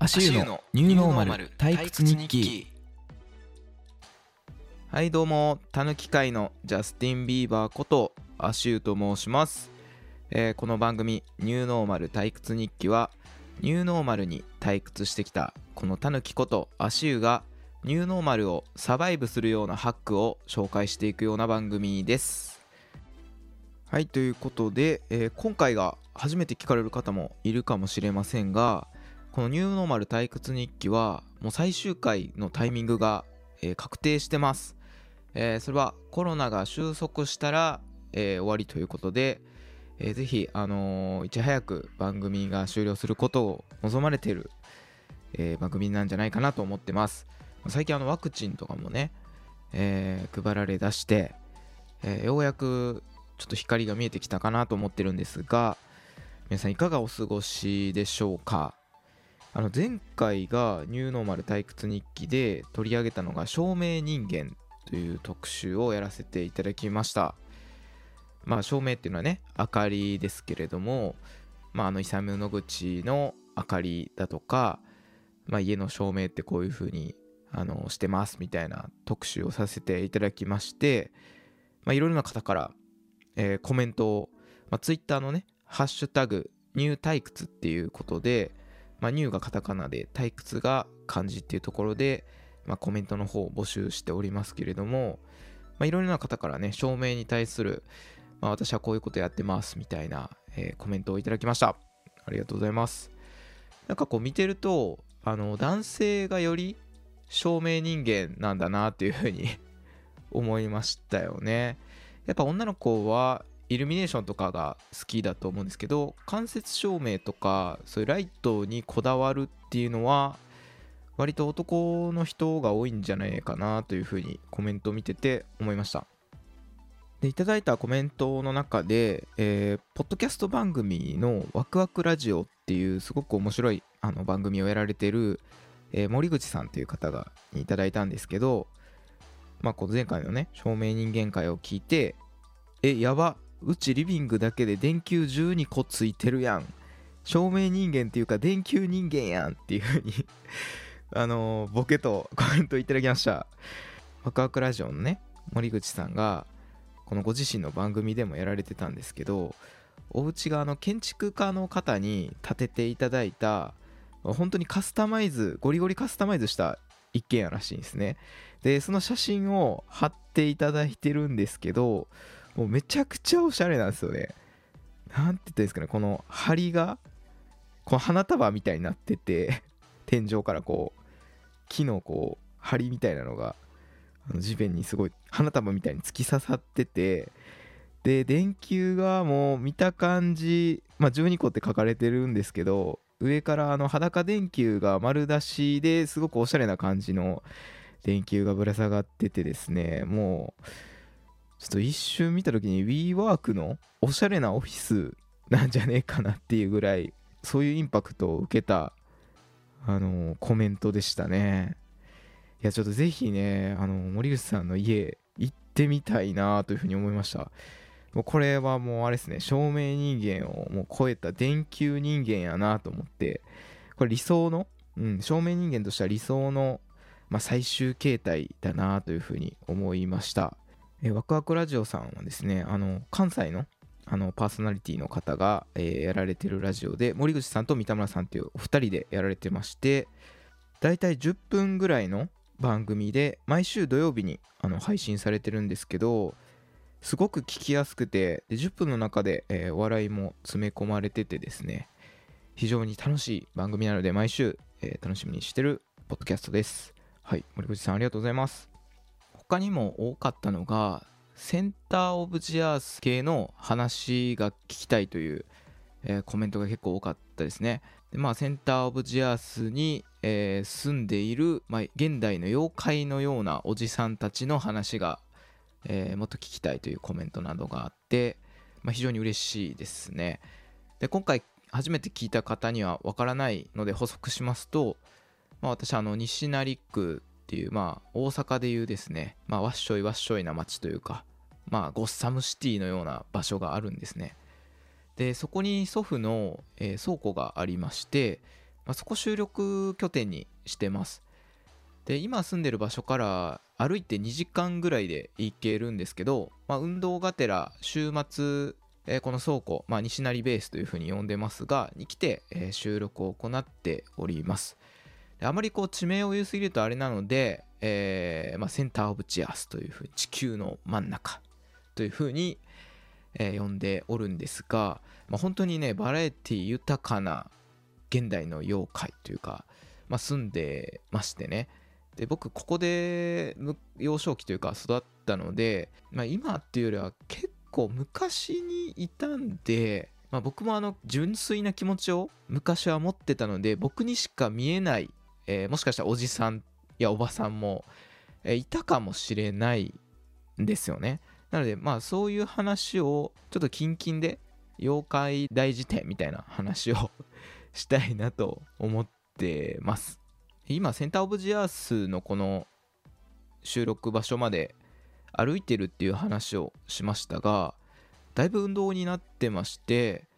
足湯のニューノーマル退屈日記。はいどうもたぬき界のジャスティン・ビーバーこと足湯と申します、えーこの番組「ニューノーマル退屈日記」はニューノーマルに退屈してきたこのたぬきこと足湯がニューノーマルをサバイブするようなハックを紹介していくような番組です。はいということで、えー今回が初めて聞かれる方もいるかもしれませんがこのニューノーマル退屈日記はもう最終回のタイミングが、えー確定してます、えーそれはコロナが収束したら、えー終わりということで、えーぜひ、あのいち早く番組が終了することを望まれている、えー番組なんじゃないかなと思ってます。最近あのワクチンとかもね、えー配られだして、えーようやくちょっと光が見えてきたかなと思ってるんですが皆さんいかがお過ごしでしょうか？あの前回がニューノーマル退屈日記で取り上げたのが照明人間という特集をやらせていただきました。まあ照明っていうのはね明かりですけれどもまああのイサム・ノグチの明かりだとか、まあ、家の照明ってこういう風にあのしてますみたいな特集をさせていただきましてまあいろいろな方から、えーコメントを、まあ、ツイッターのねハッシュタグニュー退屈っていうことでまあ、ニューがカタカナで退屈が漢字っていうところで、まあ、コメントの方を募集しておりますけれども、まあ、いろいろな方からね、証明に対する、まあ、私はこういうことやってますみたいな、えーコメントをいただきました。ありがとうございます。なんかこう見てると、あの、男性がより証明人間なんだなっていうふうに 思いましたよね。やっぱ女の子はイルミネーションとかが好きだと思うんですけど間接照明とかそういうライトにこだわるっていうのは割と男の人が多いんじゃないかなというふうにコメントを見てて思いました。でいただいたコメントの中で、えーポッドキャスト番組の「ワクワクラジオ」っていうすごく面白いあの番組をやられてる、えー森口さんという方がいただいたんですけどまあ、この前回のね照明人間会を聞いてえやばうちリビングだけで電球12個ついてるやん。照明人間っていうか電球人間やんっていう風に あのーボケとコメントいただきました。ワクワクラジオのね森口さんがこのご自身の番組でもやられてたんですけどお家があの建築家の方に建てていただいた本当にカスタマイズゴリゴリカスタマイズした一軒家らしいんですね。でその写真を貼っていただいてるんですけどもうめちゃくちゃおしゃれなんですよね。なんて言ったんですかね。この梁がこの花束みたいになってて天井からこう木のこう梁みたいなのがあの地面にすごい花束みたいに突き刺さっててで電球がもう見た感じ、まあ、12個って書かれてるんですけど上からあの裸電球が丸出しですごくおしゃれな感じの電球がぶら下がっててですねもうちょっと一瞬見た時に WeWork のおしゃれなオフィス なんじゃねえかなっていうぐらいそういうインパクトを受けたあのコメントでしたね。いやちょっとぜひねあの森口さんの家行ってみたいなというふうに思いました。もうこれはもうあれですね照明人間をもう超えた電球人間やなと思ってこれ理想の、うん、照明人間としては理想の、まあ、最終形態だなというふうに思いました。えーワクワクラジオさんはですねあの関西のあのパーソナリティの方が、えーやられてるラジオで森口さんと三田村さんっていうお二人でやられてましてだいたい10分ぐらいの番組で毎週土曜日にあの配信されてるんですけどすごく聞きやすくてで10分の中で、えーお笑いも詰め込まれててですね非常に楽しい番組なので毎週、えー楽しみにしてるポッドキャストです。はい森口さんありがとうございます。他にも多かったのがセンター・オブ・ジ・アース系の話が聞きたいという、えーコメントが結構多かったですね。でまあセンター・オブ・ジ・アースに、えー住んでいる、まあ、現代の妖怪のようなおじさんたちの話が、えーもっと聞きたいというコメントなどがあって、まあ、非常に嬉しいですね。で今回初めて聞いた方にはわからないので補足しますと、まあ、私あの西成区っていうまあ大阪でいうですね、まあ、わっしょいわっしょいな街というかまあゴッサムシティのような場所があるんですね。でそこに祖父の、えー倉庫がありましてまあ、そこ収録拠点にしてます。で今住んでる場所から歩いて2時間ぐらいで行けるんですけど、まあ、運動がてら週末、えー、この倉庫、まあ、西成ベースというふうに呼んでますがに来て、えー、収録を行っております。あまりこう地名を言いすぎるとあれなので、えーまあ、センターオブチアスというふうに地球の真ん中というふうに、えー、呼んでおるんですが、まあ、本当にねバラエティ豊かな現代の妖怪というか、まあ、住んでましてね。で僕ここで幼少期というか育ったので、まあ、今っていうよりは結構昔にいたんで、まあ、僕もあの純粋な気持ちを昔は持ってたので僕にしか見えない、えー、もしかしたらおじさんやおばさんも、えー、いたかもしれないんですよね。なのでまあそういう話をちょっとキンキンで妖怪大辞典みたいな話を したいなと思ってます。今センターオブジアースのこの収録場所まで歩いてるっていう話をしましたがだいぶ運動になってまして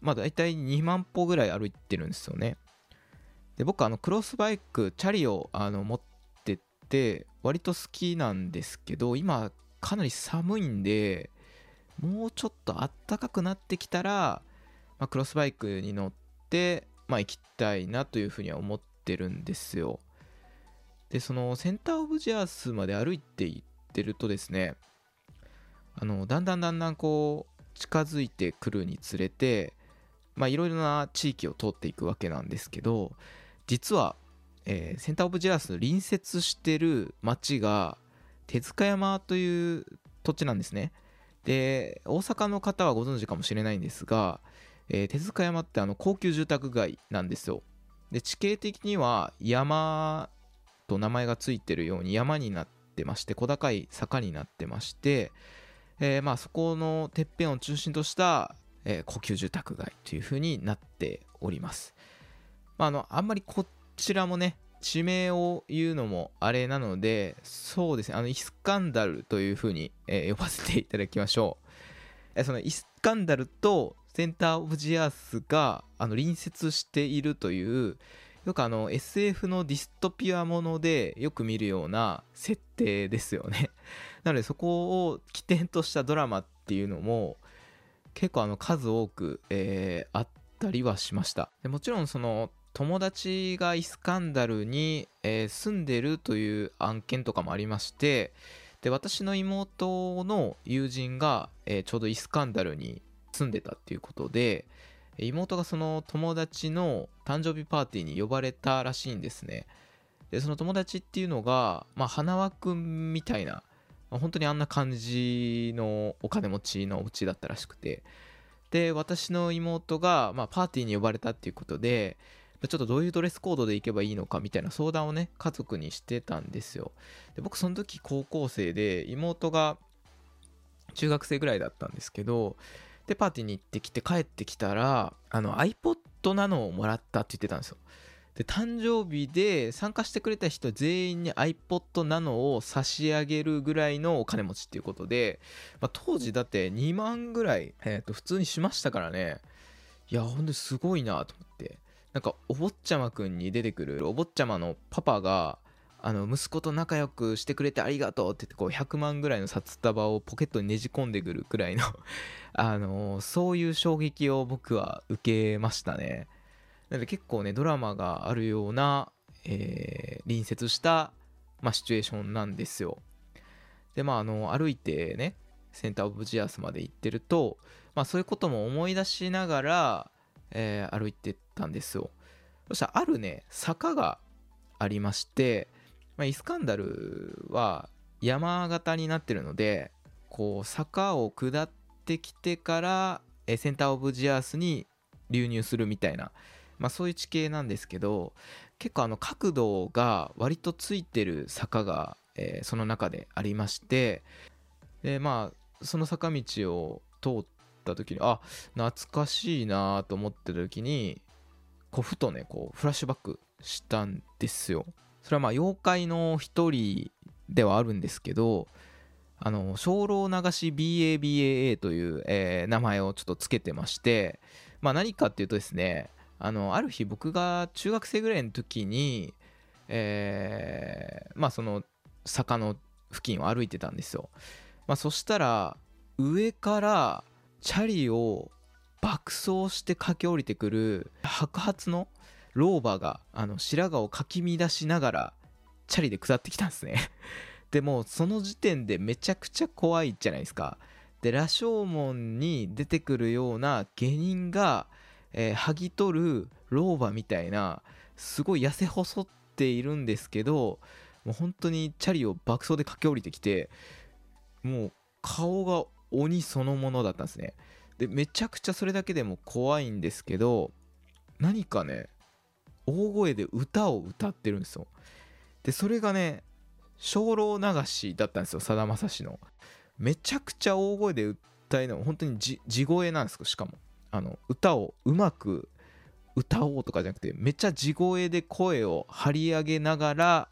まあ大体2万歩ぐらい歩いてるんですよね。で僕あのクロスバイクチャリをあの持ってって割と好きなんですけど今かなり寒いんでもうちょっとあったかくなってきたら、まあ、クロスバイクに乗ってまあ行きたいなというふうには思ってるんですよ。でそのセンターオブジアースまで歩いていってるとですねあのだんだんだんだんこう近づいてくるにつれてまあいろいろな地域を通っていくわけなんですけど実は、えー、センターオブジアースの隣接してる町が帝塚山という土地なんですね。で大阪の方はご存知かもしれないんですが、えー、帝塚山ってあの高級住宅街なんですよ。で地形的には山と名前がついてるように山になってまして小高い坂になってまして、えー、まあそこのてっぺんを中心とした、えー、高級住宅街というふうになっております、まあ、あのあんまりこちらもね地名を言うのもあれなのでそうですね。あのイスカンダルというふうに、えー、呼ばせていただきましょう、えそのイスカンダルとセンター・オブ・ジ・アースがあの隣接しているというよくあの SF のディストピアものでよく見るような設定ですよね。なのでそこを起点としたドラマっていうのも結構あの数多く、えー、あったりはしました。でもちろんその友達がイスカンダルに、えー、住んでるという案件とかもありましてで私の妹の友人が、えー、ちょうどイスカンダルに住んでたっていうことで妹がその友達の誕生日パーティーに呼ばれたらしいんですね。でその友達っていうのがまあ花輪くんみたいな、まあ、本当にあんな感じのお金持ちのお家だったらしくて。で私の妹が、まあ、パーティーに呼ばれたっていうことでちょっとどういうドレスコードで行けばいいのかみたいな相談をね家族にしてたんですよ。で僕その時高校生で妹が中学生ぐらいだったんですけどでパーティーに行ってきて帰ってきたらあの iPod Nano をもらったって言ってたんですよ。で誕生日で参加してくれた人全員に iPod Nano を差し上げるぐらいのお金持ちっていうことで、まあ、当時だって2万ぐらい、えー、と普通にしましたからね。いやほんとすごいなと思って。なんかお坊ちゃまくんに出てくるお坊ちゃまのパパがあの息子と仲良くしてくれてありがとうって言ってこう100万ぐらいの札束をポケットにねじ込んでくるくらいの あのそういう衝撃を僕は受けましたね。なので結構ねドラマがあるような、えー、隣接した、まあ、シチュエーションなんですよ。でまああの歩いてねセンターオブジアスまで行ってると、まあ、そういうことも思い出しながら、えー、歩いてってたんですよ。そしたらあるね坂がありましてまあ、イスカンダルは山形になってるのでこう坂を下ってきてからセンターオブジアースに流入するみたいな、まあ、そういう地形なんですけど結構あの角度が割とついてる坂が、えー、その中でありましてでまあその坂道を通った時にあ懐かしいなと思ってた時にこうふとねこうフラッシュバックしたんですよ。それはまあ妖怪の一人ではあるんですけどあの精霊流し BABAA という、えー、名前をちょっとつけてまして、まあ、何かっていうとですねあのある日僕が中学生ぐらいの時にえー、まあその坂の付近を歩いてたんですよ、まあ、そしたら上からチャリを爆走して駆け下りてくる白髪の老婆があの白髪をかき乱しながらチャリで下ってきたんですね。でもその時点でめちゃくちゃ怖いじゃないですか。で羅生門に出てくるような下人が、えー、剥ぎ取る老婆みたいなすごい痩せ細っているんですけどもう本当にチャリを爆走で駆け下りてきてもう顔が鬼そのものだったんですね。でめちゃくちゃそれだけでも怖いんですけど何かね大声で歌を歌ってるんですよ。でそれがね精霊流しだったんですよさだまさしの。めちゃくちゃ大声で歌いの本当に地声なんですよしかも。あの歌をうまく歌おうとかじゃなくてめっちゃ地声で声を張り上げながら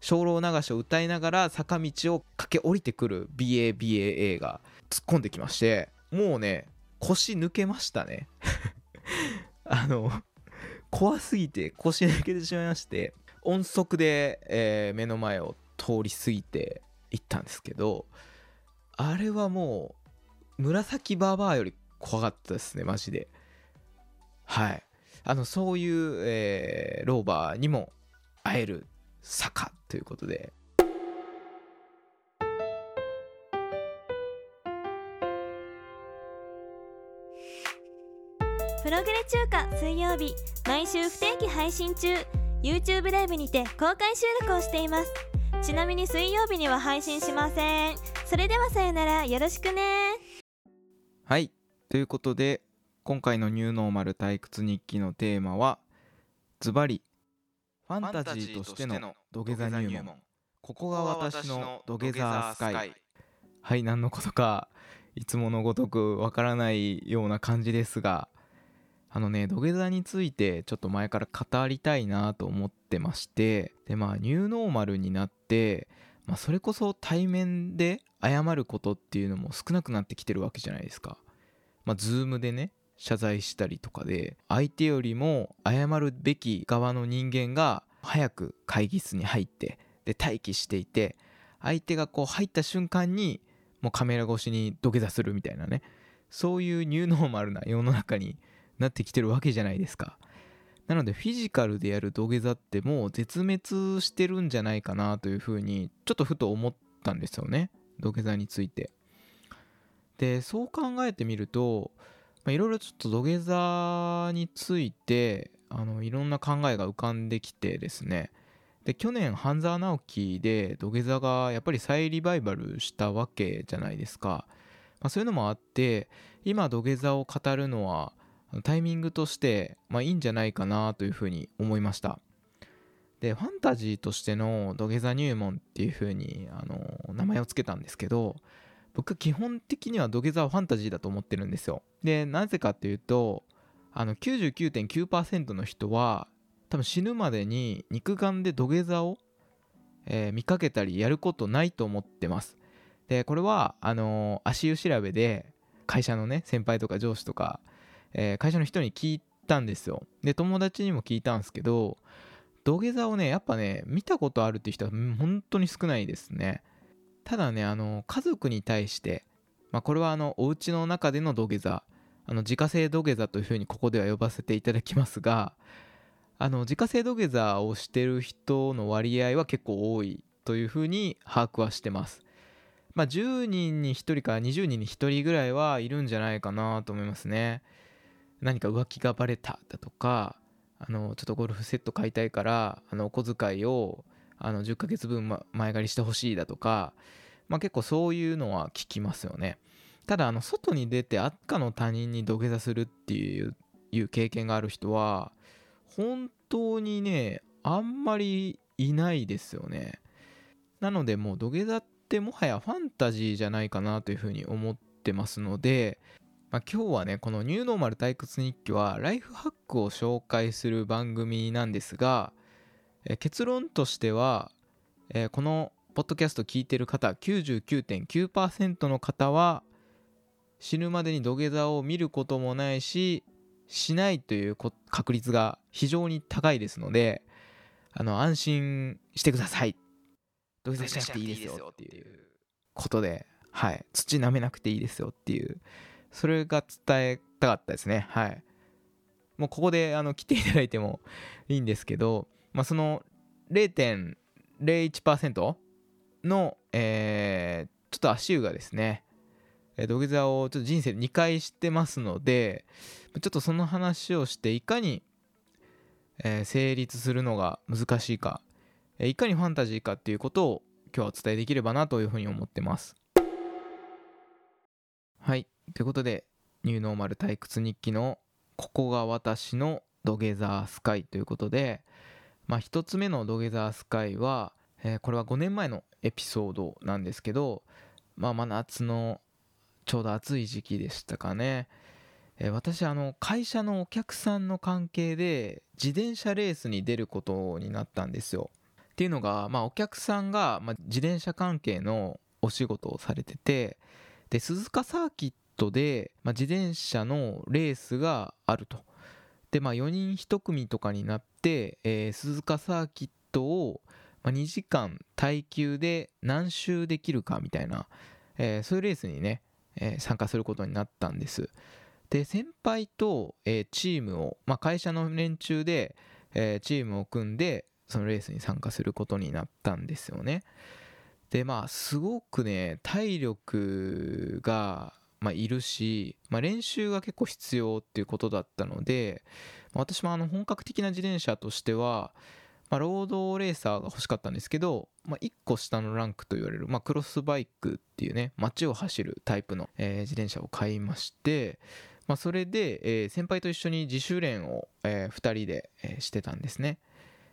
精霊流しを歌いながら坂道を駆け下りてくる BABAA が突っ込んできましてもうね腰抜けましたね。あの怖すぎて腰抜けてしまいまして音速で、えー、目の前を通り過ぎていったんですけどあれはもう紫バーバーより怖かったですねマジで。はい。あのそういう、えー、ローバーにも会える坂ということで中華水曜日毎週不定期配信中。YouTube ライブにて公開収録をしています。ちなみに水曜日には配信しません。それではさよなら。よろしくね。はい。ということで今回のニューノーマル退屈日記のテーマはズバリファンタジーとしての土下座入門。ここが私の土下座スカイ。はい。何のことかいつものごとくわからないような感じですがあのね土下座についてちょっと前から語りたいなと思ってましてでまあニューノーマルになって、まあ、それこそ対面で謝ることっていうのも少なくなってきてるわけじゃないですか。まあ、ズームでね謝罪したりとかで相手よりも謝るべき側の人間が早く会議室に入ってで待機していて相手がこう入った瞬間にもうカメラ越しに土下座するみたいなねそういうニューノーマルな世の中になってきてるわけじゃないですか。なのでフィジカルでやる土下座ってもう絶滅してるんじゃないかなというふうにちょっとふと思ったんですよね土下座について。でそう考えてみるといろいろちょっと土下座についてあのいろんな考えが浮かんできてですねで去年半沢直樹で土下座がやっぱり再リバイバルしたわけじゃないですか、まあ、そういうのもあって今土下座を語るのはタイミングとして、まあ、いいんじゃないかなというふうに思いました。でファンタジーとしての土下座入門っていうふうにあの名前を付けたんですけど僕基本的には土下座はファンタジーだと思ってるんですよ。でなぜかっていうとあの99.9%の人は多分死ぬまでに肉眼で土下座を、えー、見かけたりやることないと思ってます。でこれはあのー、足湯調べで会社のね先輩とか上司とかえー、会社の人に聞いたんですよ。で、友達にも聞いたんですけど、土下座をね、やっぱね、見たことあるっていう人は本当に少ないですね。ただね、あの、家族に対して、まあ、これはあの、お家の中での土下座、あの、自家製土下座というふうにここでは呼ばせていただきますが、あの、自家製土下座をしてる人の割合は結構多いというふうに把握はしてます。まあ、10人に1人から20人に1人ぐらいはいるんじゃないかなと思いますね。何か浮気がバレただとかあのちょっとゴルフセット買いたいからあのお小遣いをあの10ヶ月分前借りしてほしいだとか、まあ、結構そういうのは聞きますよね。ただあの外に出て赤の他人に土下座するっていういう経験がある人は本当にねあんまりいないですよね。なのでもう土下座ってもはやファンタジーじゃないかなというふうに思ってますのでまあ、今日はねこの「ニューノーマル退屈日記」はライフハックを紹介する番組なんですが、え結論としては、えこのポッドキャスト聞いてる方99.9%の方は死ぬまでに土下座を見ることもないししないという確率が非常に高いですのであの安心してください。土下座しなくていいですよっていうことで、はい、土舐めなくていいですよっていうそれが伝えたかったですね。はい。もうここであの来ていただいてもいいんですけど、まあ、その0.01%の、えー、ちょっと足湯がですね土下座をちょっと人生で2回してますのでちょっとその話をしていかに、えー、成立するのが難しいかいかにファンタジーかっていうことを今日はお伝えできればなというふうに思ってます。はい。ということでニューノーマル退屈日記のここが私の土下座スカイということでまあ一つ目の土下座スカイは、えー、これは5年前のエピソードなんですけどまあ真夏のちょうど暑い時期でしたかね、えー、私あの会社のお客さんの関係で自転車レースに出ることになったんですよ。っていうのが、まあ、お客さんが、まあ、自転車関係のお仕事をされててで鈴鹿サーキットで、まあ、自転車のレースがあるとでまあ4人1組とかになって、えー、鈴鹿サーキットを、まあ、2時間耐久で何周できるかみたいな、えー、そういうレースにねえー、参加することになったんです。で先輩と、えー、チームを、まあ、会社の連中で、え、チームを組んでそのレースに参加することになったんですよね。でまあすごくね体力が、まあ、いるし、まあ、練習が結構必要っていうことだったので、まあ、私もあの本格的な自転車としてはまあ、ロードレーサーが欲しかったんですけど、まあ、1個下のランクと言われる、まあ、クロスバイクっていうね街を走るタイプの、えー、自転車を買いまして、まあ、それで、えー、先輩と一緒に自主練を、えー、2人で、えー、してたんですね。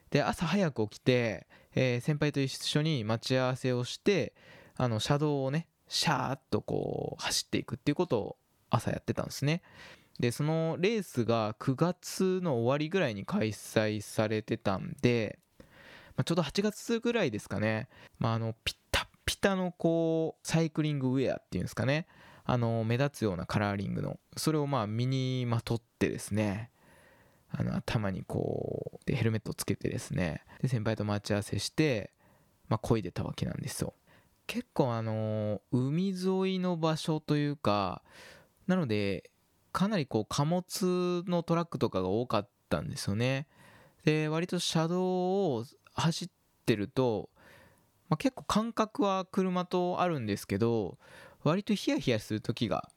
で朝早く起きて、えー、先輩と一緒に待ち合わせをしてあの車道をねシャーッとこう走っていくっていうことを朝やってたんですね。でそのレースが9月の終わりぐらいに開催されてたんで、まあ、ちょうど8月ぐらいですかね、まあ、あのピタピタのこうサイクリングウェアっていうんですかね。あの目立つようなカラーリングのそれをまあ身にまとってですね。あの頭にこうでヘルメットをつけてですね。で先輩と待ち合わせして、まあ、漕いでたわけなんですよ。結構あの海沿いの場所というかなのでかなりこう貨物のトラックとかが多かったんですよね。で割と車道を走ってると、まあ、結構感覚は車とあるんですけど割とヒヤヒヤする時が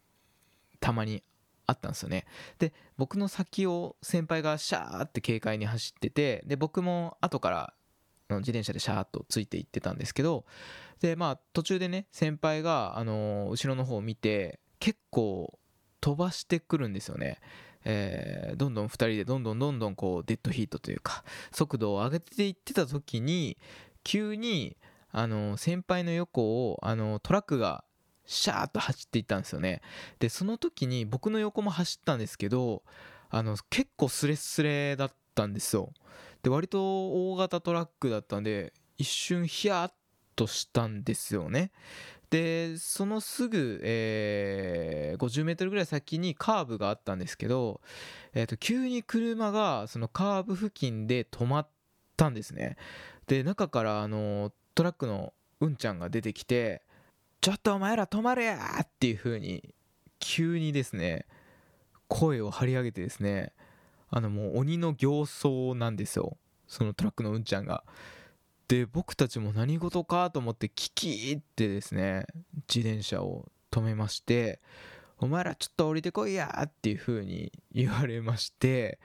たまにあったんですよね。で僕の先を先輩がシャーって軽快に走っててで僕も後から自転車でシャーッとついていってたんですけどでまあ途中でね先輩が、あの、後ろの方を見て結構飛ばしてくるんですよね。えー、どんどん2人でどんどんどんどんこうデッドヒートというか速度を上げていってた時に急にあの先輩の横をあのトラックがシャーッと走っていったんですよねでその時に僕の横も走ったんですけどあの結構スレスレだったんですよで割と大型トラックだったんで一瞬ヒヤッとしたんですよねでそのすぐ、えー、50メートルぐらい先にカーブがあったんですけど、えー、と急に車がそのカーブ付近で止まったんですねで中からあのトラックのうんちゃんが出てきて「ちょっとお前ら止まれや!」っていう風に急にですね声を張り上げてですねあのもう鬼の形相なんですよそのトラックのうんちゃんが。で僕たちも何事かと思ってキキーってですね自転車を止めまして「お前らちょっと降りてこいや!」っていう風に言われまして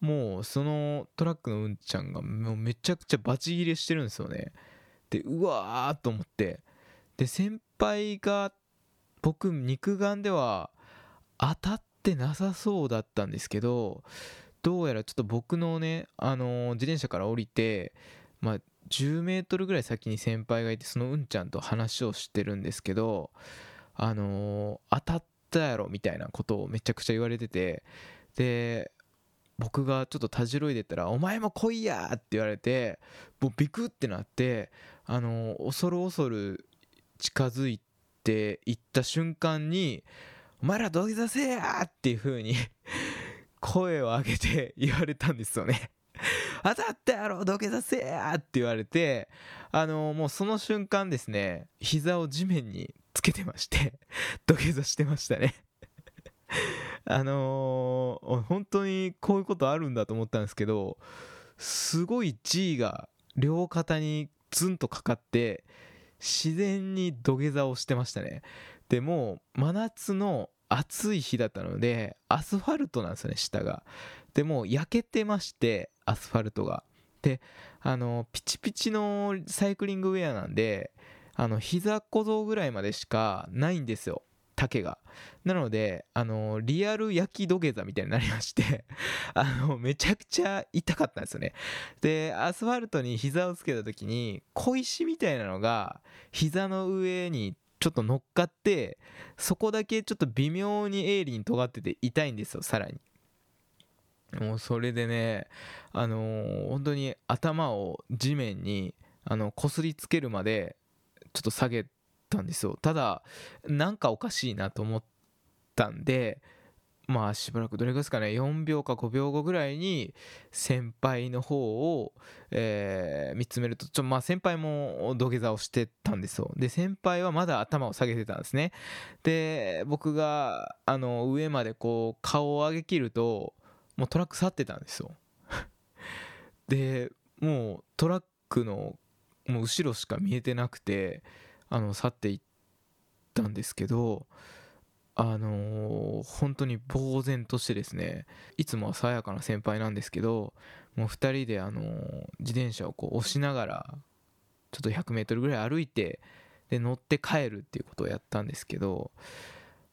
もうそのトラックのうんちゃんがもうめちゃくちゃバチ切れしてるんですよねでうわーと思ってで先輩が僕肉眼では当たってってなさそうだったんですけどどうやらちょっと僕のねあのー、自転車から降りてまあ10メートルぐらい先に先輩がいてそのうんちゃんと話をしてるんですけどあのー、当たったやろみたいなことをめちゃくちゃ言われててで僕がちょっとたじろいでたら「お前も来いや!」って言われてもうビクってなってあのー、恐る恐る近づいていった瞬間に「お前ら土下座せや!」っていう風に 声を上げて 言われたんですよね 当たったやろ土下座せやって言われてあのもうその瞬間ですね膝を地面につけてまして土下座してましたねあのー、本当にこういうことあるんだと思ったんですけどすごい G が両肩にツンとかかって自然に土下座をしてましたねでも真夏の暑い日だったのでアスファルトなんですよね下が。でも焼けてましてアスファルトが。であのピチピチのサイクリングウェアなんであの膝小僧ぐらいまでしかないんですよ丈が。なのであのリアル焼き土下座みたいになりまして あのめちゃくちゃ痛かったんですよね。でアスファルトに膝をつけた時に小石みたいなのが膝の上にちょっと乗っかってそこだけちょっと微妙に鋭利に尖ってて痛いんですよさらに。もうそれでねあのー、本当に頭を地面にあの擦りつけるまでちょっと下げたんですよ。ただなんかおかしいなと思ったんでまあしばらくどれぐらいですかね。4秒か5秒後ぐらいに先輩の方を、えー、見つめるとちょまあ先輩も土下座をしてたんですよ。で先輩はまだ頭を下げてたんですね。で僕があの上までこう顔を上げきるともうトラック去ってたんですよ。でもうトラックのもう後ろしか見えてなくてあの去っていったんですけどあのー、本当に呆然としてですねいつもは爽やかな先輩なんですけどもう2人で、あのー、自転車をこう押しながらちょっと 100m ぐらい歩いてで乗って帰るっていうことをやったんですけど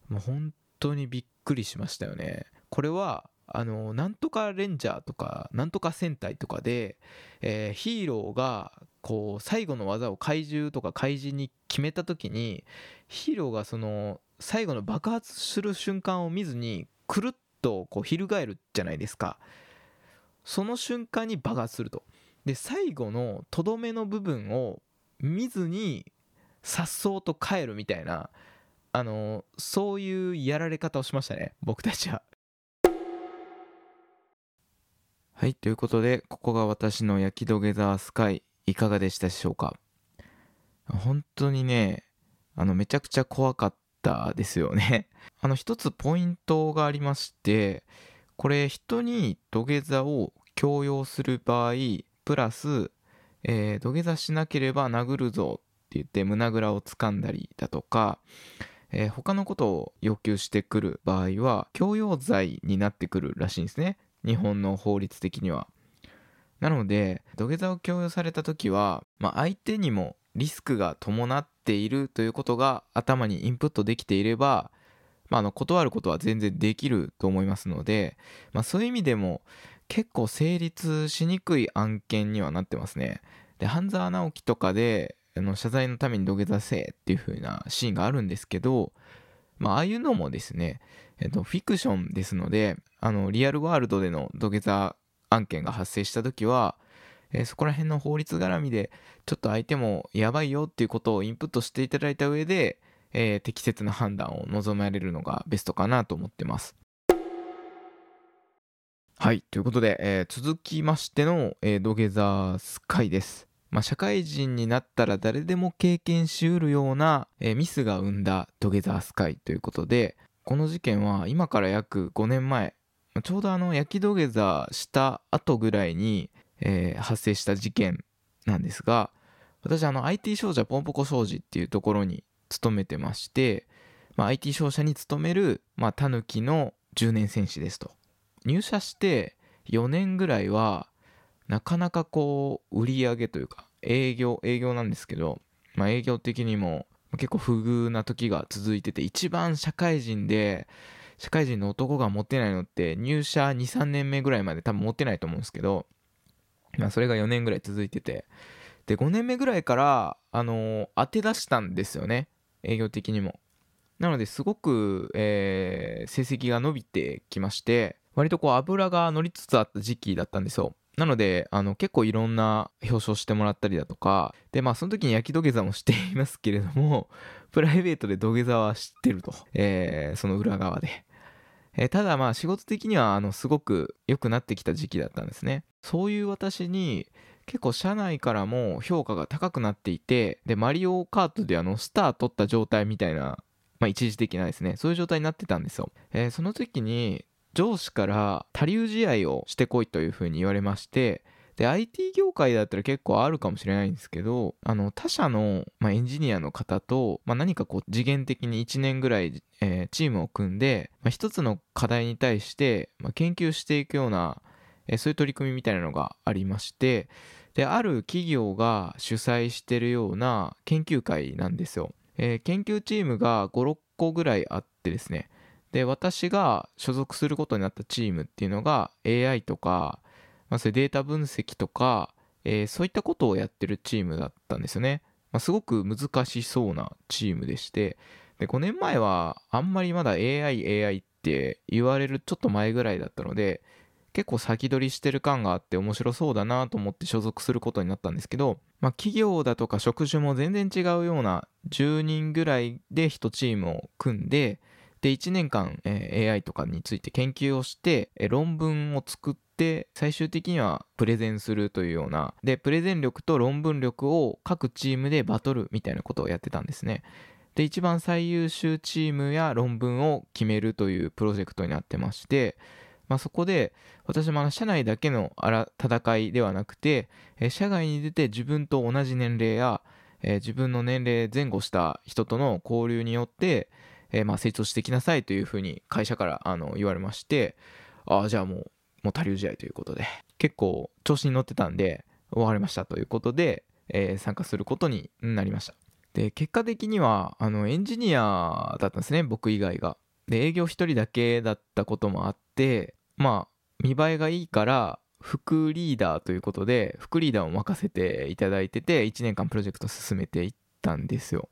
もう本当にびっくりしましたよね。これはあのなんとかレンジャーとかなんとか戦隊とかで、えー、ヒーローがこう最後の技を怪獣とか怪人に決めた時にヒーローがその最後の爆発する瞬間を見ずにくるっとこう翻るじゃないですか。その瞬間に爆発すると。で最後のとどめの部分を見ずに颯爽と帰るみたいなあのそういうやられ方をしましたね。僕たちは。はいということでここが私の焼き土下座スカイいかがでしたでしょうか？本当にね、あの、めちゃくちゃ怖かったですよね。あの、一つポイントがありまして、これ、人に土下座を強要する場合、プラス、えー、土下座しなければ殴るぞって言って胸ぐらを掴んだりだとか、えー、他のことを要求してくる場合は、強要罪になってくるらしいんですね。日本の法律的には。なので土下座を強要された時は、まあ、相手にもリスクが伴っているということが頭にインプットできていれば、まあ、あの断ることは全然できると思いますので、まあ、そういう意味でも結構成立しにくい案件にはなってますね。で半沢直樹とかであの謝罪のために土下座せっていう風なシーンがあるんですけど、まあ、ああいうのもですね、えっと、フィクションですのであのリアルワールドでの土下座案件が発生した時は、えー、そこら辺の法律絡みでちょっと相手もやばいよっていうことをインプットしていただいた上で、えー、適切な判断を望まれるのがベストかなと思ってます。はい。ということで、えー、続きましての、え、土下座スカイです。まあ、社会人になったら誰でも経験しうるような、え、ミスが生んだ土下座スカイということで、この事件は今から約5年前、ちょうどあの焼き土下座した後ぐらいに、えー、発生した事件なんですが私あの IT 商社ポンポコ商事っていうところに勤めてまして、まあ、IT 商社に勤める、まあ、タヌキの10年戦士ですと。入社して4年ぐらいはなかなかこう売り上げというか営業営業なんですけど、まあ、営業的にも結構不遇な時が続いてて一番社会人で社会人の男が持ってないのって入社2、3年目ぐらいまで多分持ってないと思うんですけど、まあそれが4年ぐらい続いてて、で、5年目ぐらいから、あの、当て出したんですよね。営業的にも。なのですごく、えー、成績が伸びてきまして、割とこう油が乗りつつあった時期だったんですよ。なので、あの、結構いろんな表彰してもらったりだとか、で、まあ、その時に焼き土下座もしていますけれども、プライベートで土下座は知ってると。えー、その裏側で。えーただまあ仕事的にはあのすごく良くなってきた時期だったんですね。そういう私に結構社内からも評価が高くなっていてでマリオカートであのスター取った状態みたいなまあ一時的なですね。そういう状態になってたんですよ、えーその時に上司から他流試合をしてこいというふうに言われましてで IT 業界だったら結構あるかもしれないんですけどあの他社の、まあ、エンジニアの方と、まあ、何かこう次元的に1年ぐらい、えーチームを組んで、まあ、一つの課題に対して、まあ、研究していくような、えーそういう取り組みみたいなのがありましてである企業が主催してるような研究会なんですよ、えー研究チームが56個ぐらいあってですね。で私が所属することになったチームっていうのが AI とか、まあ、データ分析とか、えーそういったことをやってるチームだったんですよね、まあ、すごく難しそうなチームでして。で5年前はあんまりまだ AI、AI って言われるちょっと前ぐらいだったので結構先取りしてる感があって面白そうだなと思って所属することになったんですけど、まあ、企業だとか職種も全然違うような10人ぐらいで1チームを組んでで1年間、AI とかについて研究をして、論文を作ってて最終的にはプレゼンするというような。でプレゼン力と論文力を各チームでバトルみたいなことをやってたんですね。で一番最優秀チームや論文を決めるというプロジェクトになってまして、まあ、そこで私もあの社内だけのあら戦いではなくて、え社外に出て自分と同じ年齢や、え自分の年齢前後した人との交流によって、えまあ成長してきなさいというふうに会社からあの言われましてああじゃあもうもう他流試合ということで結構調子に乗ってたんで終わりましたということで、えー参加することになりました。で結果的にはあのエンジニアだったんですね僕以外が。で営業一人だけだったこともあってまあ見栄えがいいから副リーダーということで副リーダーを任せていただいてて1年間プロジェクト進めていったんですよ。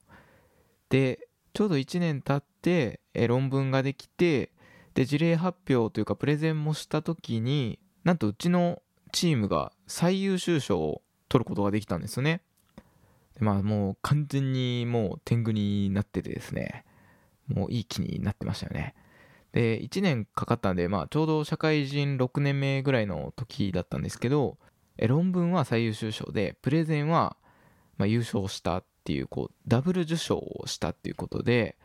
でちょうど1年経ってえ論文ができてで事例発表というかプレゼンもした時になんとうちのチームが最優秀賞を取ることができたんですよね。でまあもう完全にもう天狗になっててですね。もういい気になってましたよね。で1年かかったんで、まあ、ちょうど社会人6年目ぐらいの時だったんですけど論文は最優秀賞でプレゼンは、ま、優勝したっていうこうダブル受賞をしたっていうことで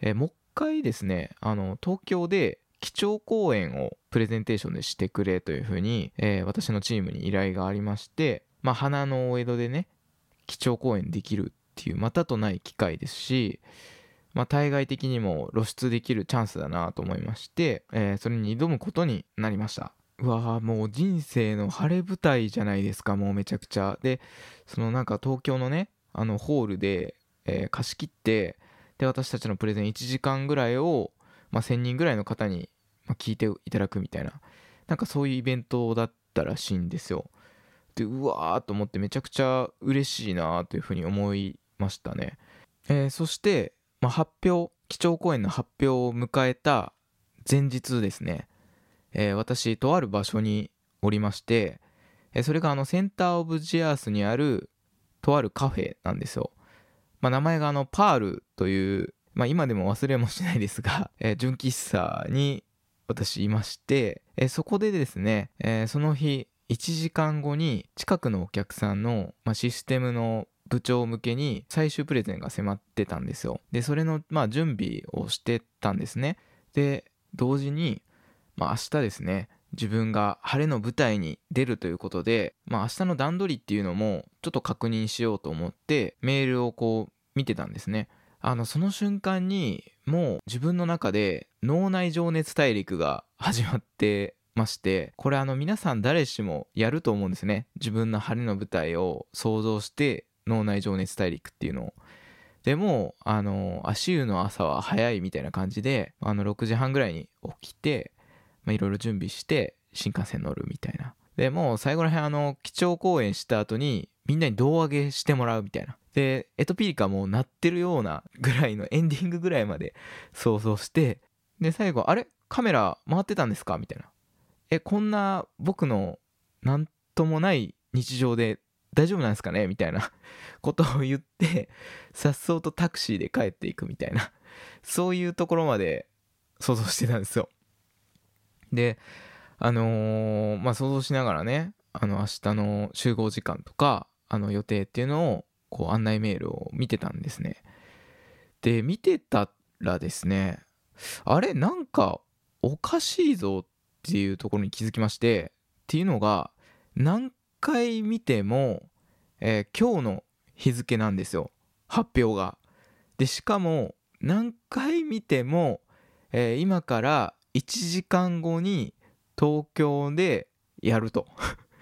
えもう一回ですねあの東京で基調講演をプレゼンテーションでしてくれというふうに、えー私のチームに依頼がありまして、まあ、花のお江戸でね基調講演できるっていうまたとない機会ですし、まあ、対外的にも露出できるチャンスだなと思いまして、えーそれに挑むことになりました。うわーもう人生の晴れ舞台じゃないですかもうめちゃくちゃ。でそのなんか東京のねあのホールで、えー貸し切ってで私たちのプレゼン1時間ぐらいを、まあ、1000人ぐらいの方に、聞いていただくみたいななんかそういうイベントだったらしいんですよ。でうわーと思ってめちゃくちゃ嬉しいなというふうに思いましたね、えーそして、まあ、発表基調講演の発表を迎えた前日ですね、えー私とある場所におりまして、それがあのセンターオブジアースにあるとあるカフェなんですよ。まあ、名前があのパールという、まあ、今でも忘れもしないですが、えー純喫茶に私いまして、えーそこでですね、えーその日1時間後に近くのお客さんの、まあ、システムの部長向けに最終プレゼンが迫ってたんですよ。でそれの、まあ、準備をしてたんですね。で同時に、まあ、明日ですね自分が晴れの舞台に出るということで、まあ、明日の段取りっていうのもちょっと確認しようと思ってメールをこう見てたんですね。あのその瞬間にもう自分の中で脳内情熱大陸が始まってましてこれあの皆さん誰しもやると思うんですね。自分の晴れの舞台を想像して脳内情熱大陸っていうのを。でもあの足湯の朝は早いみたいな感じであの6時半ぐらいに起きてまあいろいろ準備して新幹線乗るみたいな。でもう最後らへんあの基調講演した後にみんなに胴上げしてもらうみたいな。でエトピリカも鳴ってるようなぐらいのエンディングぐらいまで想像してで最後「あれ？カメラ回ってたんですか?」みたいな「えこんな僕のなんともない日常で大丈夫なんですかね?」みたいな。ことを言ってさっそうとタクシーで帰っていくみたいな。そういうところまで想像してたんですよ。であのーまあ想像しながらねあの明日の集合時間とかあの予定っていうのをこう案内メールを見てたんですねで見てたらですねあれなんかおかしいぞっていうところに気づきましてっていうのが何回見ても、えー今日の日付なんですよ発表が。でしかも何回見ても、えー今から1時間後に東京でやると。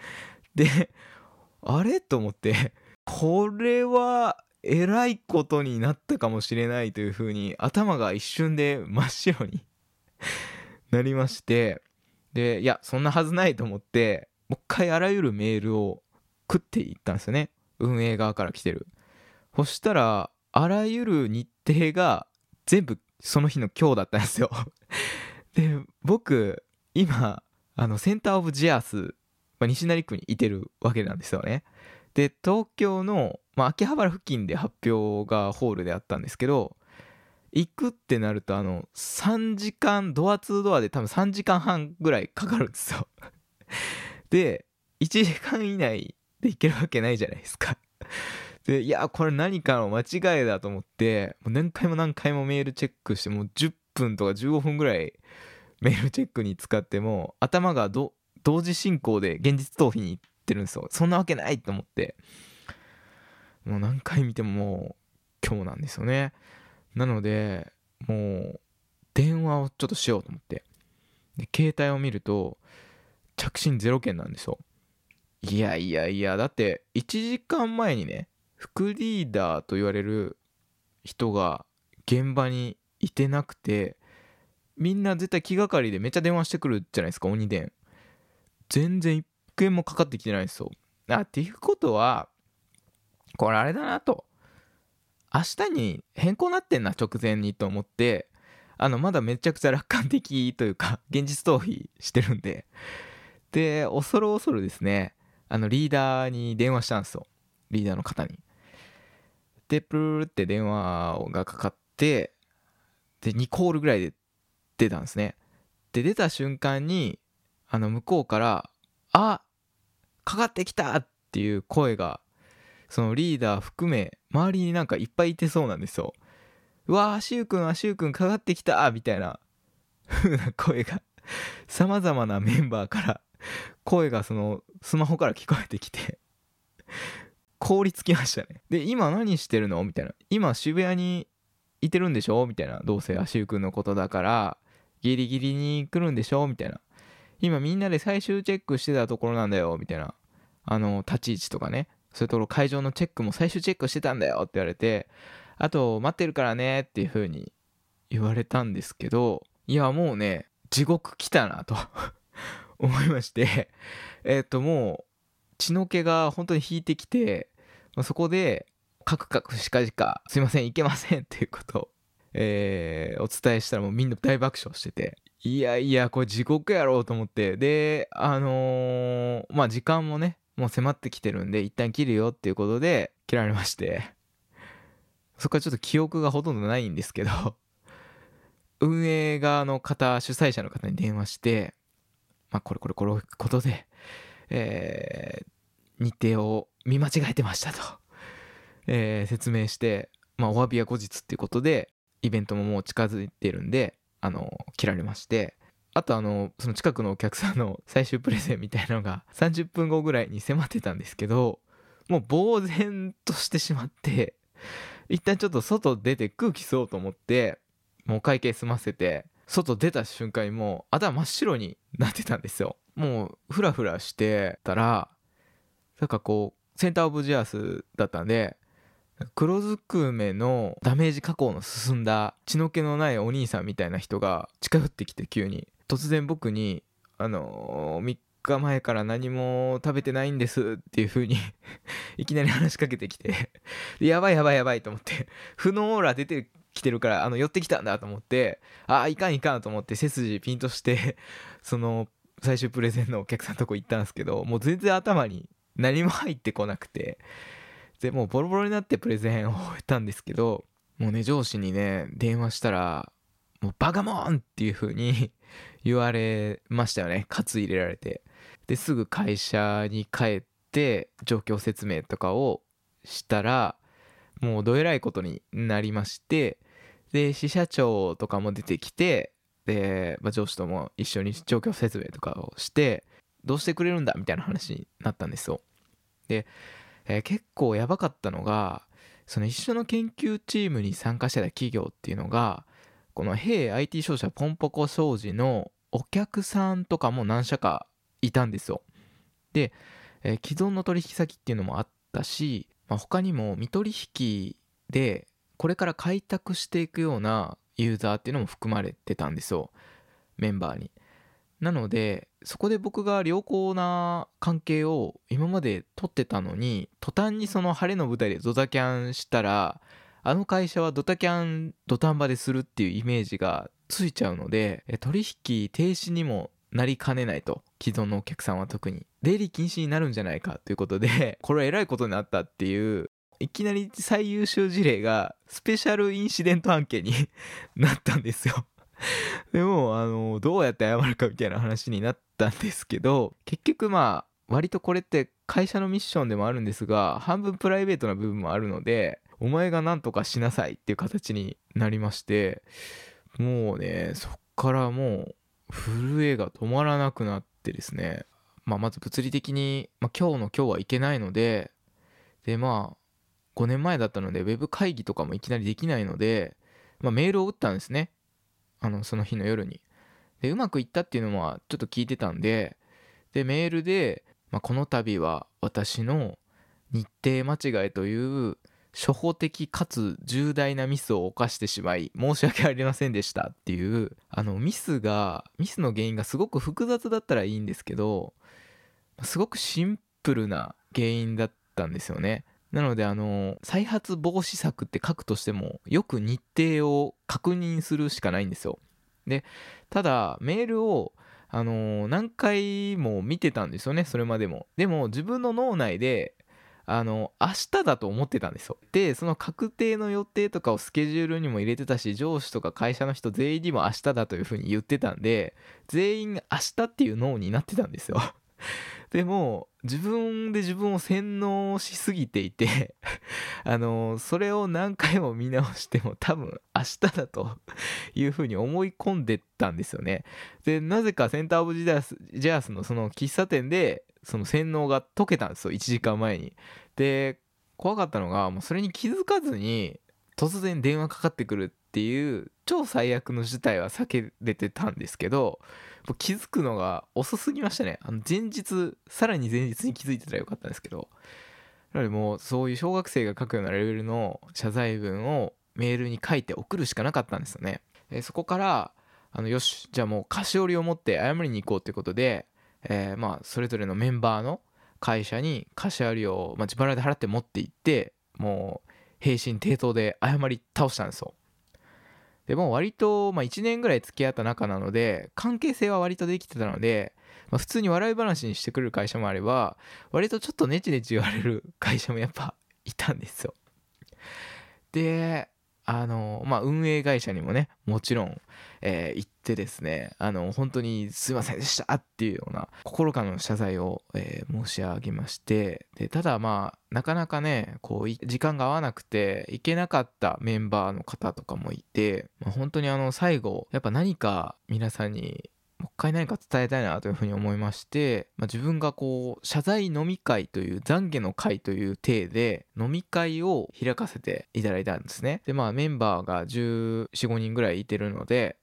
であれ？と思って。これはえらいことになったかもしれないというふうに頭が一瞬で真っ白に なりまして。でいやそんなはずないと思ってもう一回あらゆるメールを食っていったんですよね。運営側から来てる。そしたらあらゆる日程が全部その日の今日だったんですよ。で僕今あのセンターオブジアス、まあ、西成区にいてるわけなんですよね。で東京の、まあ、秋葉原付近で発表がホールであったんですけど行くってなるとあの3時間ドア2ドアで多分3時間半ぐらいかかるんですよ。で1時間以内で行けるわけないじゃないですか。でいやこれ何かの間違いだと思ってもう何回も何回もメールチェックしてもう10分とか15分ぐらいメールチェックに使っても頭が同時進行で現実逃避に行ってるんですよ。そんなわけないと思って。もう何回見てももう今日なんですよね。なのでもう電話をちょっとしようと思って。で携帯を見ると着信0件なんですよ。いやいやいやだって1時間前にね副リーダーと言われる人が現場にいてなくてみんな絶対気がかりでめっちゃ電話してくるじゃないですか鬼電。全然一件もかかってきてないんですよ。あっていうことはこれあれだなと。明日に変更なってんな直前にと思ってあのまだめちゃくちゃ楽観的というか現実逃避してるんで。で恐る恐るですねあのリーダーに電話したんですよ。リーダーの方に。でプルルって電話がかかってで2コールぐらいで出たんですねで出た瞬間にあの向こうから「あかかってきた!」っていう声がそのリーダー含め周りになんかいっぱいいてそうなんですようわー、シュウくん、あ、シュウくんかかってきたみたいな風な声が、様々なメンバーから、声がそのスマホから聞こえてきて、凍りつきましたね。で、今何してるの？みたいな。今渋谷にいてるんでしょ？みたいな。どうせアシュウくんのことだから、ギリギリに来るんでしょ？みたいな。今みんなで最終チェックしてたところなんだよ。みたいな。あの、立ち位置とかね。そういうところ会場のチェックも最終チェックしてたんだよって言われて、あと待ってるからねっていう風に言われたんですけど、いやもうね、地獄来たなと 思いまして、えっ、ともう血の気が本当に引いてきて、まあそこでカクカクしかじかすいませんいけませんっていうことを、えーお伝えしたらもうみんな大爆笑してていやいやこれ地獄やろうと思って。であのーまあ時間もねもう迫ってきてるんで一旦切るよっていうことで切られまして。そこからちょっと記憶がほとんどないんですけど運営側の方主催者の方に電話してまあこれこれこれことでえー日程を見間違えてましたと、えー説明してまあお詫びは後日っていうことでイベントももう近づいてるんであの切られましてあとあのその近くのお客さんの 最終プレゼンみたいなのが30分後ぐらいに迫ってたんですけどもう呆然としてしまって一旦ちょっと外出て空気吸おうと思ってもう会計済ませて外出た瞬間にもう頭真っ白になってたんですよ。もうフラフラしてたらなんかこうセンターオブジアスだったんで黒ずくめのダメージ加工の進んだ血の気のないお兄さんみたいな人が近寄ってきて急に。突然僕に「あのー、3日前から何も食べてないんです」っていう風に いきなり話しかけてきて。やばいやばいやばいと思って。負のオーラ出てきてるからあの寄ってきたんだと思って。ああいかんいかんと思って背筋ピンとしてその最終プレゼンのお客さんのとこ行ったんですけどもう全然頭に何も入ってこなくて。でもうボロボロになってプレゼンを終えたんですけどもうね上司にね電話したらもうバカモンっていう風に 言われましたよね。喝入れられて。ですぐ会社に帰って状況説明とかをしたらもうどえらいことになりましてで支社長とかも出てきてで、まあ、上司とも一緒に状況説明とかをしてどうしてくれるんだみたいな話になったんですよ。で、えー結構やばかったのがその一緒の研究チームに参加してた企業っていうのがこの「ヘイ IT 商社ポンポコ商事」のお客さんとかも何社かいたんですよ。で、えー既存の取引先っていうのもあったし、まあ、他にも未取引でこれから開拓していくようなユーザーっていうのも含まれてたんですよ。メンバーに。なのでそこで僕が良好な関係を今まで取ってたのに途端にその晴れの舞台でドタキャンしたらあの会社はドタキャン土壇場でするっていうイメージがついちゃうので取引停止にもなりかねないと既存のお客さんは特に。出入り禁止になるんじゃないかということで これはえらいことになったっていういきなり最優秀事例がスペシャルインシデント案件に なったんですよ。でもあのどうやって謝るかみたいな話になったんですけど結局まあ割とこれって会社のミッションでもあるんですが半分プライベートな部分もあるのでお前が何とかしなさいっていう形になりましてもうねそっからもう震えが止まらなくなってですね、まあ、まず物理的に、まあ、今日の今日はいけないのででまあ5年前だったのでウェブ会議とかもいきなりできないので、まあ、メールを打ったんですね。あのその日の夜に。でうまくいったっていうのはちょっと聞いてたんででメールで、まあ、この度は私の日程間違いという初歩的かつ重大なミスを犯してしまい申し訳ありませんでしたっていうあのミスがミスの原因がすごく複雑だったらいいんですけどすごくシンプルな原因だったんですよね。なのであの再発防止策って書くとしてもよく日程を確認するしかないんですよ。でただメールをあの何回も見てたんですよねそれまでも。でも自分の脳内であの明日だと思ってたんですよ。でその確定の予定とかをスケジュールにも入れてたし上司とか会社の人全員にも明日だというふうに言ってたんで全員明日っていう脳になってたんですよ。でも自分で自分を洗脳しすぎていて あのそれを何回も見直しても多分明日だというふうに思い込んでたんですよね。でなぜかセンターオブジャースジャースのその喫茶店でその洗脳が解けたんですよ1時間前に。で怖かったのがもうそれに気づかずに突然電話かかってくるっていう超最悪の事態は避けれてたんですけどもう気づくのが遅すぎましたね。あの前日さらに前日に気づいてたらよかったんですけどなのでもうそういう小学生が書くようなレベルの謝罪文をメールに書いて送るしかなかったんですよね。えそこからあのよしじゃあもう菓子折りを持って謝りに行こうということで、えーまあそれぞれのメンバーの会社に菓子折りを、まあ、自腹で払って持って行ってもう平身低頭で謝り倒したんですよ。でも割と、まあ、1年ぐらい付き合った仲なので関係性は割とできてたので、まあ、普通に笑い話にしてくれる会社もあれば割とちょっとネチネチ言われる 会社もやっぱいたんですよ。であのまあ運営会社にもねもちろん、えー行ってですねあの本当にすいませんでしたっていうような心からの謝罪を、えー申し上げましてでただまあなかなかねこう時間が合わなくて行けなかったメンバーの方とかもいて、まあ、本当にあの最後やっぱ何か皆さんにもう一回何か伝えたいなというふうに思いまして、まあ、自分がこう謝罪飲み会という懺悔の会という体で飲み会を開かせていただいたんですね。でまあメンバーが1415人ぐらいいてるので、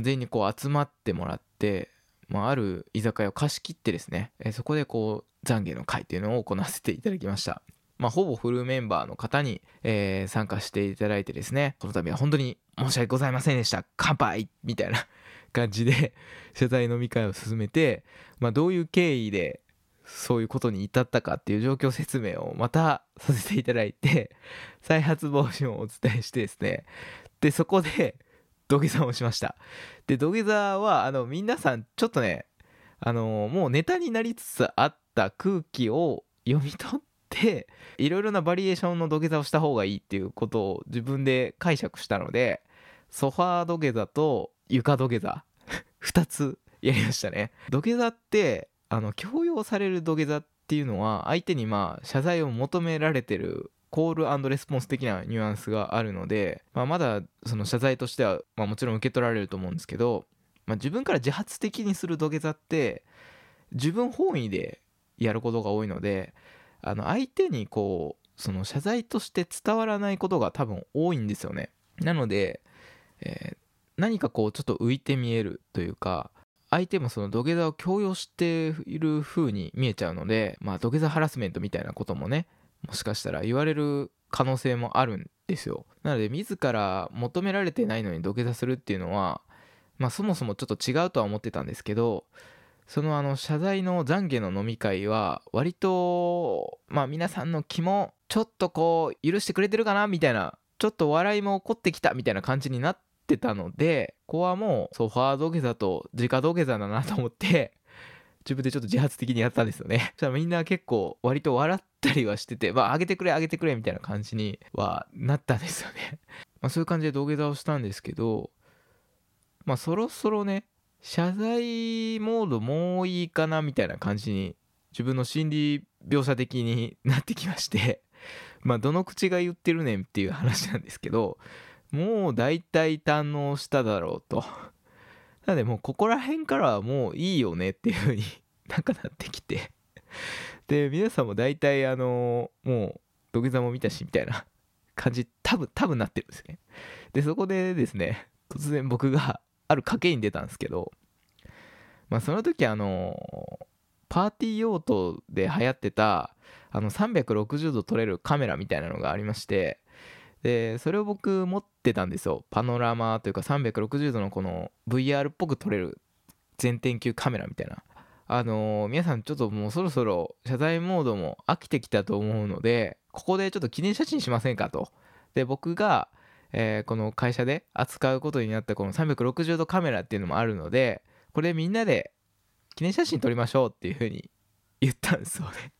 全員にこう集まってもらって、まあ、ある居酒屋を貸し切ってですね、えそこでこう懺悔の会というのを行わせていただきました。まあ、ほぼフルメンバーの方に、えー参加していただいてですねこの度は本当に申し訳ございませんでした。乾杯みたいな感じで 謝罪飲み会を進めて、まあ、どういう経緯でそういうことに至ったかっていう状況説明をまたさせていただいて再発防止をお伝えしてですね。でそこで土下座をしました。で土下座はあの皆さんちょっとねあのもうネタになりつつあった空気を読み取っていろいろなバリエーションの土下座をした方がいいっていうことを自分で解釈したのでソファー土下座と床土下座 2つやりましたね。土下座ってあの強要される土下座っていうのは相手にまあ謝罪を求められてるコールレスポンス的なニュアンスがあるので、まあ、まだその謝罪としては、まあ、もちろん受け取られると思うんですけど、まあ、自分から自発的にする土下座って自分本位でやることが多いのであの相手にこうその謝罪として伝わらないことが多分多いんですよね。なので、えー、何かこうちょっと浮いて見えるというか相手もその土下座を強要している風に見えちゃうのでまあ土下座ハラスメントみたいなこともねもしかしたら言われる可能性もあるんですよ。なので自ら求められてないのに土下座するっていうのはまあそもそもちょっと違うとは思ってたんですけどそのあの謝罪の懺悔の飲み会は割とまあ皆さんの気もちょっとこう許してくれてるかなみたいなちょっと笑いも起こってきたみたいな感じになってたのでここはもうソファー土下座と直土下座だなと思って自分でちょっと自発的にやったんですよね。そしたらみんな結構割と笑ったりはしてて、まあ、上げてくれ、上げてくれみたいな感じにはなったんですよね。まあ、そういう感じで土下座をしたんですけど、まあ、そろそろね、謝罪モードもういいかなみたいな感じに自分の心理描写的になってきまして まあどの口が言ってるねんっていう話なんですけどもう大体堪能しただろうとなのでもうここら辺からはもういいよねっていう風に なんかなってきて。で皆さんも大体あのもう土下座も見たしみたいな感じ多分多分なってるんですね。でそこでですね突然僕が ある賭けに出たんですけどまあその時あのパーティー用途で流行ってたあの360度撮れるカメラみたいなのがありましてでそれを僕持ってたんですよ。パノラマというか360度のこの VR っぽく撮れる全天球カメラみたいな。あのー、皆さんちょっともうそろそろ謝罪モードも飽きてきたと思うのでここでちょっと記念写真しませんかと。で僕が、えー、この会社で扱うことになったこの360度カメラっていうのもあるのでこれみんなで記念写真撮りましょうっていう風に言ったんですよね。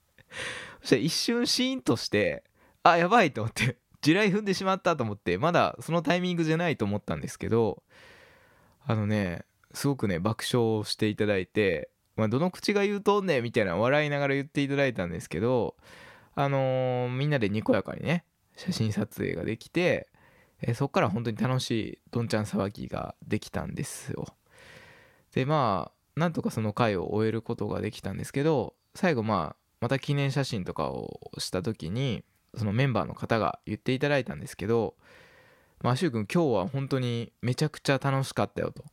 そしたら一瞬シーンとしてあやばいと思って。地雷踏んでしまったと思ってまだそのタイミングじゃないと思ったんですけどあのねすごくね爆笑していただいて、まあ、どの口が言うとんねんみたいな笑いながら言っていただいたんですけどあのー、みんなでにこやかにね写真撮影ができて、えー、そっから本当に楽しいどんちゃん騒ぎができたんですよ。でまあなんとかその回を終えることができたんですけど最後まあまた記念写真とかをした時にそのメンバーの方が言っていただいたんですけど、まあ、シュウ君今日は本当にめちゃくちゃ楽しかったよと。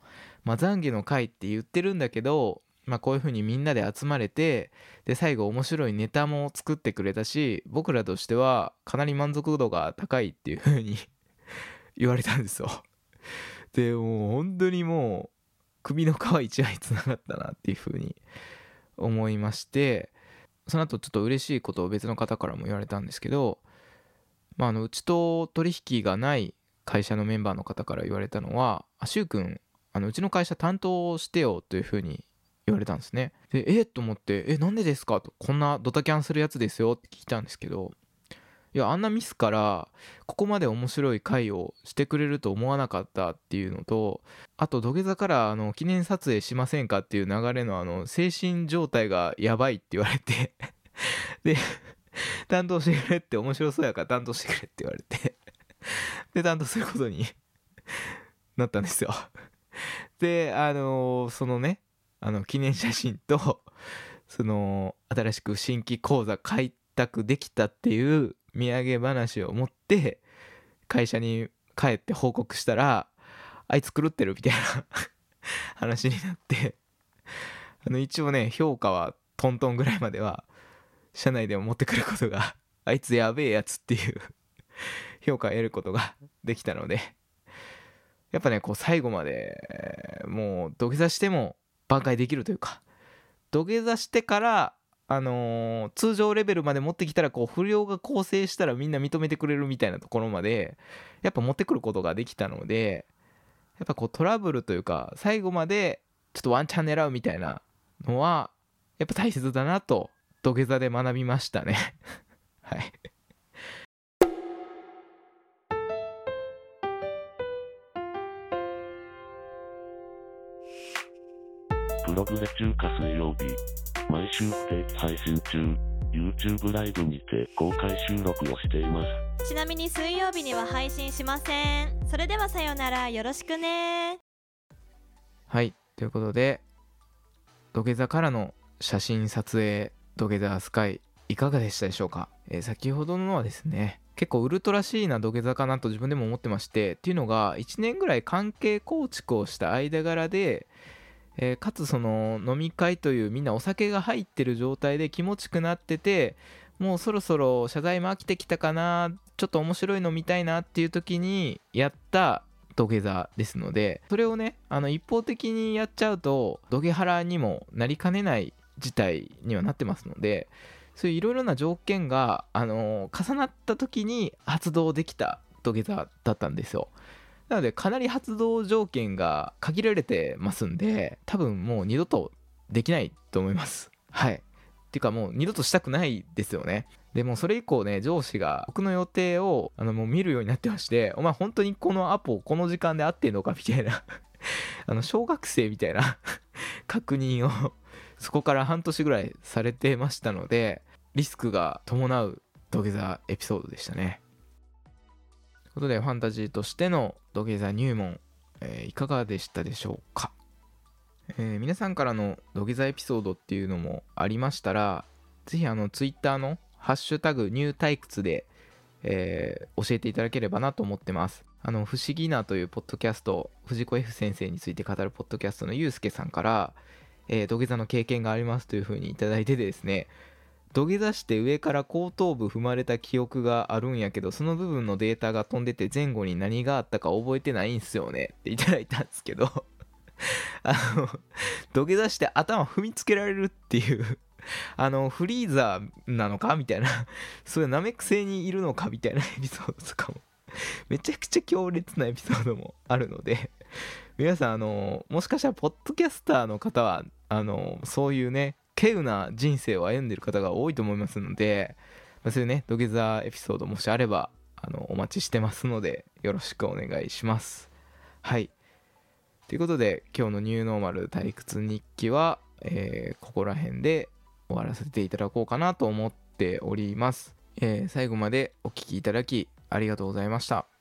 まあ、懺悔の会って言ってるんだけど、まあ、こういう風にみんなで集まれてで最後面白いネタも作ってくれたし僕らとしてはかなり満足度が高いっていう風に 言われたんですよ。でもう本当にもう首の皮一枚つながったなっていう風に思いましてその後ちょっと嬉しいことを別の方からも言われたんですけど、まあ、あのうちと取引がない会社のメンバーの方から言われたのは「あしゅうくんあのうちの会社担当してよ」というふうに言われたんですね。でえっと思って「えなんでですか?」と「こんなドタキャンするやつですよ」って聞いたんですけどいやあんなミスからここまで面白い回をしてくれると思わなかったっていうのとあと土下座からあの記念撮影しませんかっていう流れのあの精神状態がやばいって言われてで担当してくれって面白そうやから担当してくれって言われてで担当することになったんですよ。であの、そのねあの記念写真とその新しく新規講座開拓できたっていう土産話を持って会社に帰って報告したらあいつ狂ってるみたいな 話になって。あの一応ね評価はトントンぐらいまでは社内でも持ってくることがあいつやべえやつっていう 評価を得ることができたので。やっぱねこう最後までもう土下座しても挽回できるというか土下座してからあのー、通常レベルまで持ってきたらこう不良が構成したらみんな認めてくれるみたいなところまでやっぱ持ってくることができたのでやっぱこうトラブルというか最後までちょっとワンチャン狙うみたいなのはやっぱ大切だなと土下座で学びましたね。はい。ブログで中華水曜日。毎週不定期配信中。YouTube ライブにて公開収録をしています。ちなみに水曜日には配信しません。それではさようなら。よろしくね。はい。ということで土下座からの写真撮影土下座スカイいかがでしたでしょうか、えー先ほどのはですね結構ウルトラシーな土下座かなと自分でも思ってましてっていうのが1年ぐらい関係構築をした間柄で、えーかつその飲み会というみんなお酒が入ってる状態で気持ちくなっててもうそろそろ謝罪も飽きてきたかなちょっと面白いの見たいなっていう時にやった土下座ですのでそれをねあの一方的にやっちゃうと土下腹にもなりかねない事態にはなってますのでそういういろいろな条件が、あの重なった時に発動できた土下座だったんですよ。なのでかなり発動条件が限られてますんで多分もう二度とできないと思います。はい。っていうかもう二度としたくないですよね。でもそれ以降ね上司が僕の予定をあのもう見るようになってましてお前本当にこのアポこの時間で合ってんのかみたいな。あの小学生みたいな 確認を そこから半年ぐらいされてましたのでリスクが伴う土下座エピソードでしたね。ことでファンタジーとしての土下座入門、えーいかがでしたでしょうか、えー皆さんからの土下座エピソードっていうのもありましたらぜひあのツイッターのハッシュタグニュー退屈で、えー教えていただければなと思ってます。あの、不思議なというポッドキャスト、藤子 F 先生について語るポッドキャストのゆうすけさんから、えー土下座の経験がありますというふうにいただいてですね、土下座して上から後頭部踏まれた記憶があるんやけど、その部分のデータが飛んでて前後に何があったか覚えてないんすよねっていただいたんですけど、あの、土下座して頭踏みつけられるっていうあの、フリーザーなのか？みたいな、そういうナメック星にいるのか？みたいなエピソードとかも、めちゃくちゃ強烈なエピソードもあるので、皆さん、あの、もしかしたら、ポッドキャスターの方は、あの、そういうね、稀有な人生を歩んでる方が多いと思いますので、まあそういうね、土下座エピソードもしあれば、あの、お待ちしてますので、よろしくお願いします。はい。ということで、今日のニューノーマル退屈日記は、えーここら辺で終わらせていただこうかなと思っております。えー最後までお聴きいただきありがとうございました。